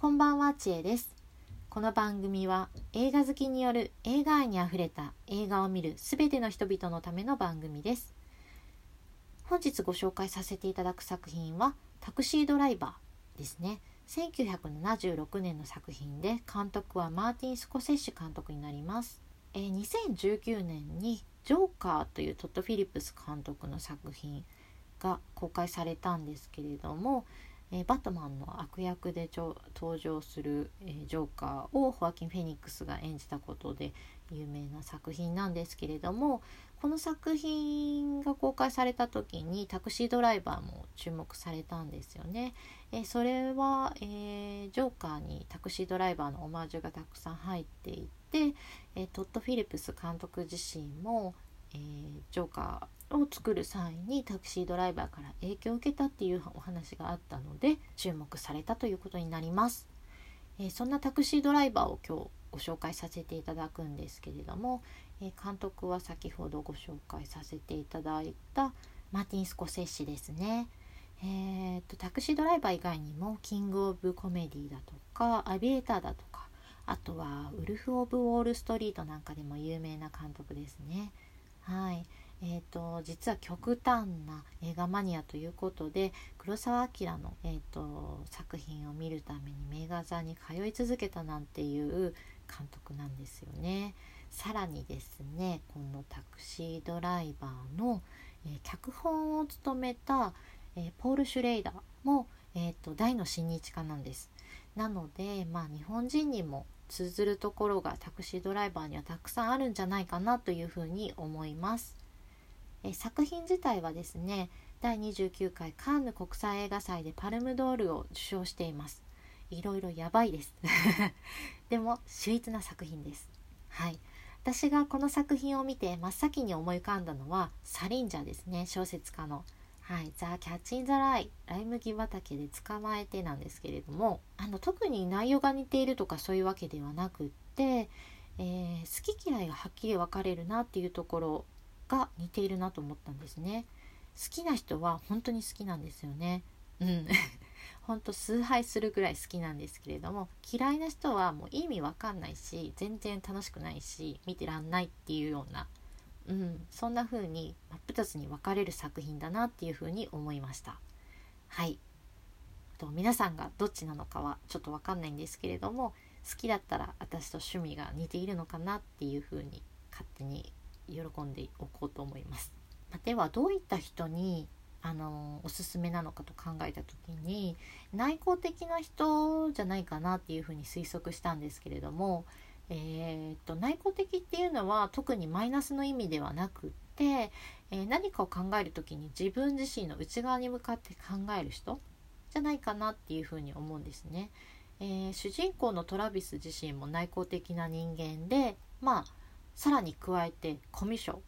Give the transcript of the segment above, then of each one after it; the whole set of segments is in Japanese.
こんばんは、ちえです。この番組は映画好きによる映画愛にあふれた映画を見るすべての人々のための番組です。本日ご紹介させていただく作品はタクシードライバーですね。1976年の作品で監督はマーティン・スコセッシ監督になります。えー、2019年にジョーカーというトッド・フィリップス監督の作品が公開されたんですけれども、えー、バットマンの悪役で登場する、えー、ジョーカーをホアキン・フェニックスが演じたことで有名な作品なんですけれどもこの作品が公開された時にタクシードライバーも注目されたんですよね。えー、それは、えジョーカーにタクシードライバーのオマージュがたくさん入っていて、えトッド・フィリップス監督自身も、えジョーカーを作る際にタクシードライバーから影響を受けたっていうお話があったので注目されたということになります、えー、そんなタクシードライバーを今日ご紹介させていただくんですけれども、えー、監督は先ほどご紹介させていただいたマーティン・スコセッシですね。えーと、タクシードライバー以外にもキング・オブ・コメディだとかアビエーターだとかあとはウルフ・オブ・ウォール・ストリートなんかでも有名な監督ですね。はい、えーと、実は極端な映画マニアということで黒澤明の、えーと、作品を見るために名画座に通い続けたなんていう監督なんですよね。さらにですねこのタクシードライバーの、えー、脚本を務めた、えー、ポール・シュレイダーも、えーと、大の親日家なんです。なので、まあ、日本人にも通ずるところがタクシードライバーにはたくさんあるんじゃないかなというふうに思います。え作品自体はですね第29回カンヌ国際映画祭でパルムドールを受賞しています。いろいろやばいです。でも秀逸な作品です。はい。私がこの作品を見て真っ先に思い浮かんだのはサリンジャーですね小説家の。はい「ザ・キャッチ・イン・ザ・ライ」ライ麦畑で捕まえてなんですけれどもあの特に内容が似ているとかそういうわけではなくって、えー、好き嫌いがはっきり分かれるなっていうところが似ているなと思ったんですね。好きな人は本当に好きなんですよね。うん。本当崇拝するぐらい好きなんですけれども嫌いな人はもう意味わかんないし全然楽しくないし見てらんないっていうような、うん、そんな風に真っ二つに分かれる作品だなっていう風に思いました。はい。と皆さんがどっちなのかはちょっと分かんないんですけれども好きだったら私と趣味が似ているのかなっていう風に勝手に喜んでおこうと思います。まではどういった人にあのおすすめなのかと考えた時に内向的な人じゃないかなっていうふうに推測したんですけれども、えー、っと内向的っていうのは特にマイナスの意味ではなくって、えー、何かを考える時に自分自身の内側に向かって考える人じゃないかなっていうふうに思うんですね。えー、主人公のトラビス自身も内向的な人間でまあさらに加えてコミュ障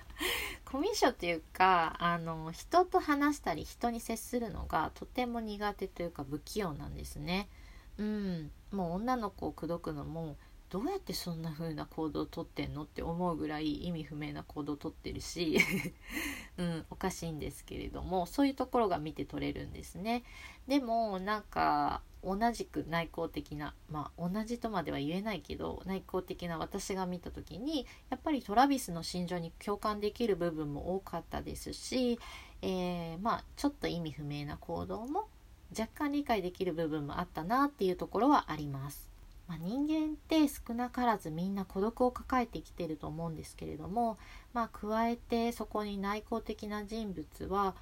コミュ障っていうかあの人と話したり人に接するのがとても苦手というか不器用なんですね。うん、もう女の子を口説くのもどうやってそんな風な行動をとってんのって思うぐらい意味不明な行動をとってるし、うん、おかしいんですけれどもそういうところが見て取れるんですね。でもなんか同じく内向的なまあ同じとまでは言えないけど内向的な私が見た時にやっぱりトラビスの心情に共感できる部分も多かったですし、えー、まあちょっと意味不明な行動も若干理解できる部分もあったなっていうところはあります。まあ、人間って少なからずみんな孤独を抱えてきてると思うんですけれども、まあ、加えてそこに内向的な人物は、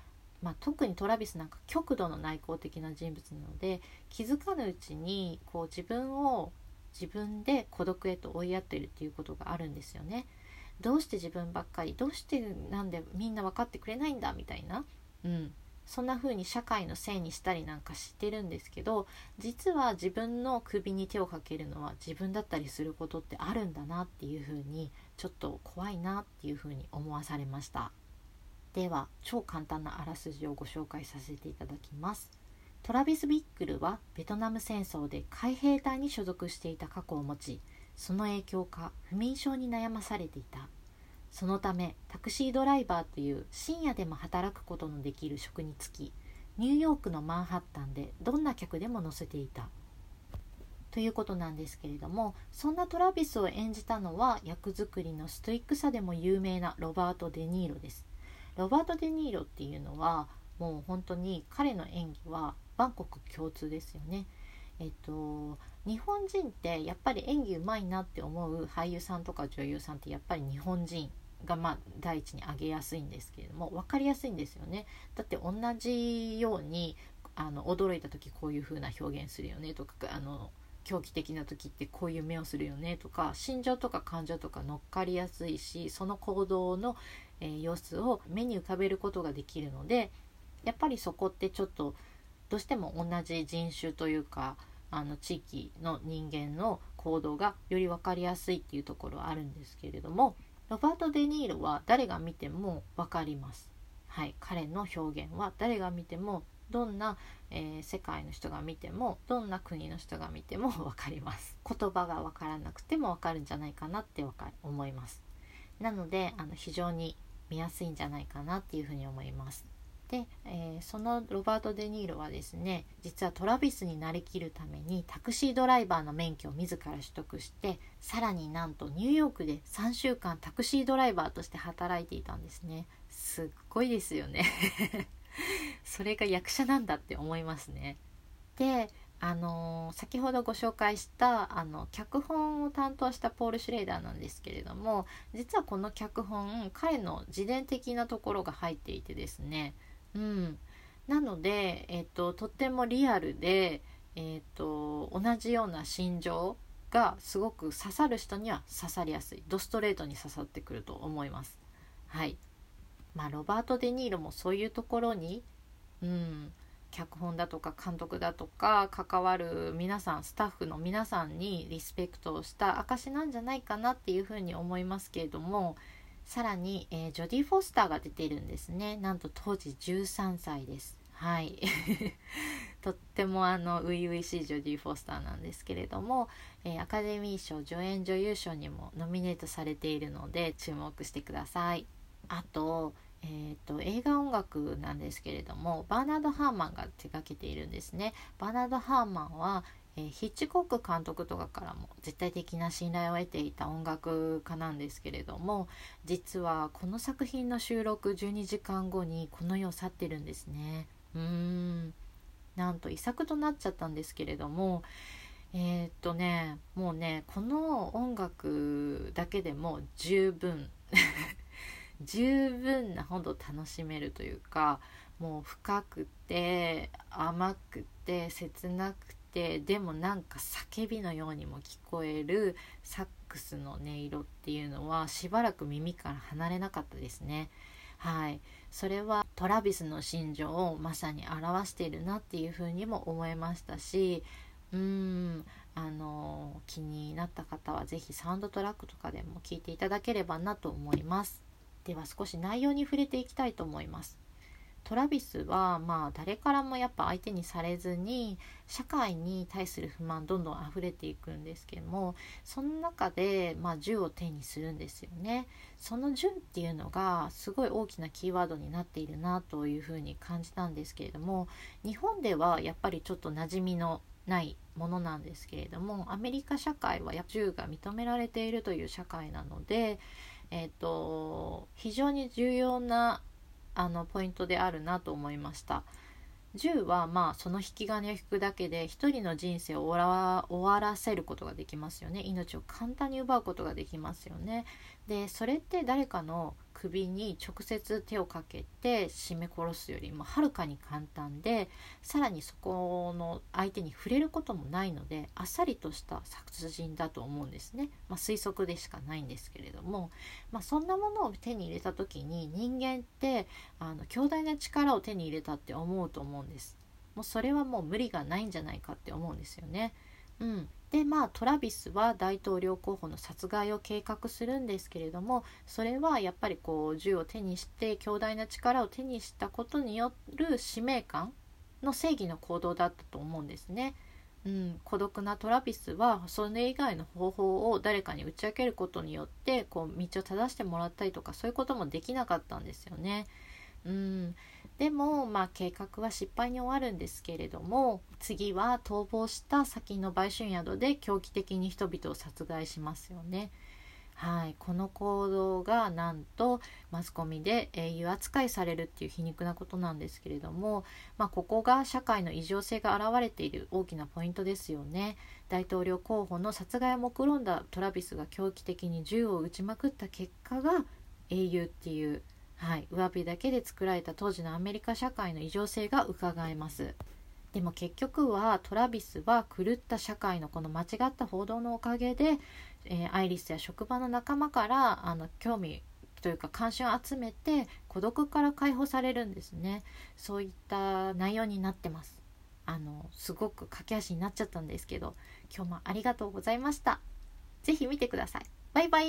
まあ、特にトラビスなんか極度の内向的な人物なので気づかぬうちにこう自分を自分で孤独へと追いやってるっていうことがあるんですよね。どうして自分ばっかりどうしてなんでみんな分かってくれないんだみたいな、うん、そんな風に社会のせいにしたりなんかしてるんですけど実は自分の首に手をかけるのは自分だったりすることってあるんだなっていう風にちょっと怖いなっていう風に思わされました。では超簡単なあらすじをご紹介させていただきます。トラビス・ビックルはベトナム戦争で海兵隊に所属していた過去を持ちその影響か不眠症に悩まされていた。そのためタクシードライバーという深夜でも働くことのできる職に就きニューヨークのマンハッタンでどんな客でも乗せていた。ということなんですけれどもそんなトラビスを演じたのは役作りのストイックさでも有名なロバート・デ・ニーロです。ロバート・デ・ニーロっていうのはもう本当に彼の演技は万国共通ですよね。えっと日本人ってやっぱり演技うまいなって思う俳優さんとか女優さんってやっぱり日本人。がまあ第一に挙げやすいんですけれども分かりやすいんですよね。だって同じようにあの驚いた時こういう風な表現するよねとかあの狂気的な時ってこういう目をするよねとか心情とか感情とか乗っかりやすいしその行動の、えー、様子を目に浮かべることができるのでやっぱりそこってちょっとどうしても同じ人種というかあの地域の人間の行動がより分かりやすいっていうところはあるんですけれどもロバート・デ・ニーロは誰が見ても分かります。はい、彼の表現は誰が見てもどんな、えー、世界の人が見てもどんな国の人が見ても分かります。言葉が分からなくても分かるんじゃないかなって思います。なのであの非常に見やすいんじゃないかなっていうふうに思います。で、えー、そのロバート・デ・ニーロはですね実はトラビスになりきるためにタクシードライバーの免許を自ら取得してさらになんとニューヨークで3週間タクシードライバーとして働いていたんですねすっごいですよね それが役者なんだって思いますね。であの、先ほどご紹介したあの脚本を担当したポール・シュレーダーなんですけれども実はこの脚本彼の自伝的なところが入っていてですね、うん、なので、えーと、とってもリアルで、えーと同じような心情がすごく刺さる人には刺さりやすい。ドストレートに刺さってくると思います。はい。まあ、ロバート・デ・ニーロもそういうところに、うん、脚本だとか監督だとか関わる皆さんスタッフの皆さんにリスペクトをした証なんじゃないかなっていうふうに思いますけれどもさらに、えー、ジョディ・フォスターが出ているんですねなんと当時13歳ですはい とってもあの初々しいジョディ・フォスターなんですけれども、えー、アカデミー賞助演女優賞にもノミネートされているので注目してください。あと,、えーと、映画音楽なんですけれどもバーナード・ハーマンが手掛けているんですね。バーナード・ハーマンはえー、ヒッチコック監督とかからも絶対的な信頼を得ていた音楽家なんですけれども実はこの作品の収録12時間後にこの世を去ってるんですね。うーん。なんと遺作となっちゃったんですけれどもえー、っとねもうねこの音楽だけでも十分 十分なほど楽しめるというかもう深くて甘くて切なくてでもなんか叫びのようにも聞こえるサックスの音色っていうのはしばらく耳から離れなかったですね。はい、それはトラビスの心情をまさに表しているなっていうふうにも思いましたしうーんあの気になった方は是非サウンドトラックとかでも聴いていただければなと思います。では少し内容に触れていきたいと思います。トラビスはまあ誰からもやっぱ相手にされずに社会に対する不満どんどん溢れていくんですけどもその中でまあ銃を手にするんですよね。その銃っていうのがすごい大きなキーワードになっているなというふうに感じたんですけれども日本ではやっぱりちょっと馴染みのないものなんですけれどもアメリカ社会は銃が認められているという社会なのでえーと、非常に重要なあのポイントであるなと思いました。10はまあその引き金を引くだけで一人の人生を終わらせることができますよね命を簡単に奪うことができますよねでそれって誰かの首に直接手をかけて絞め殺すよりもはるかに簡単でさらにそこの相手に触れることもないのであっさりとした殺人だと思うんですね、まあ、推測でしかないんですけれども、まあ、そんなものを手に入れた時に人間ってあの強大な力を手に入れたって思うと思うんです。もうそれはもう無理がないんじゃないかって思うんですよね。うん、でまあトラビスは大統領候補の殺害を計画するんですけれどもそれはやっぱりこう銃を手にして強大な力を手にしたことによる使命感の正義の行動だったと思うんですね。うん、孤独なトラビスはそれ以外の方法を誰かに打ち明けることによってこう道を正してもらったりとかそういうこともできなかったんですよね。うん。でも、まあ、計画は失敗に終わるんですけれども次は逃亡した先の売春宿で狂気的に人々を殺害しますよね。はい、この行動がなんとマスコミで英雄扱いされるっていう皮肉なことなんですけれども、まあ、ここが社会の異常性が現れている大きなポイントですよね。大統領候補の殺害を目論んだトラビスが狂気的に銃を撃ちまくった結果が英雄っていうはい、上辺だけで作られた当時のアメリカ社会の異常性がうかがえます。でも結局はトラビスは狂った社会のこの間違った報道のおかげで、えー、アイリスや職場の仲間からあの興味というか関心を集めて孤独から解放されるんですね。そういった内容になってます。あのすごく駆け足になっちゃったんですけど今日もありがとうございました。是非見てください。バイバイ。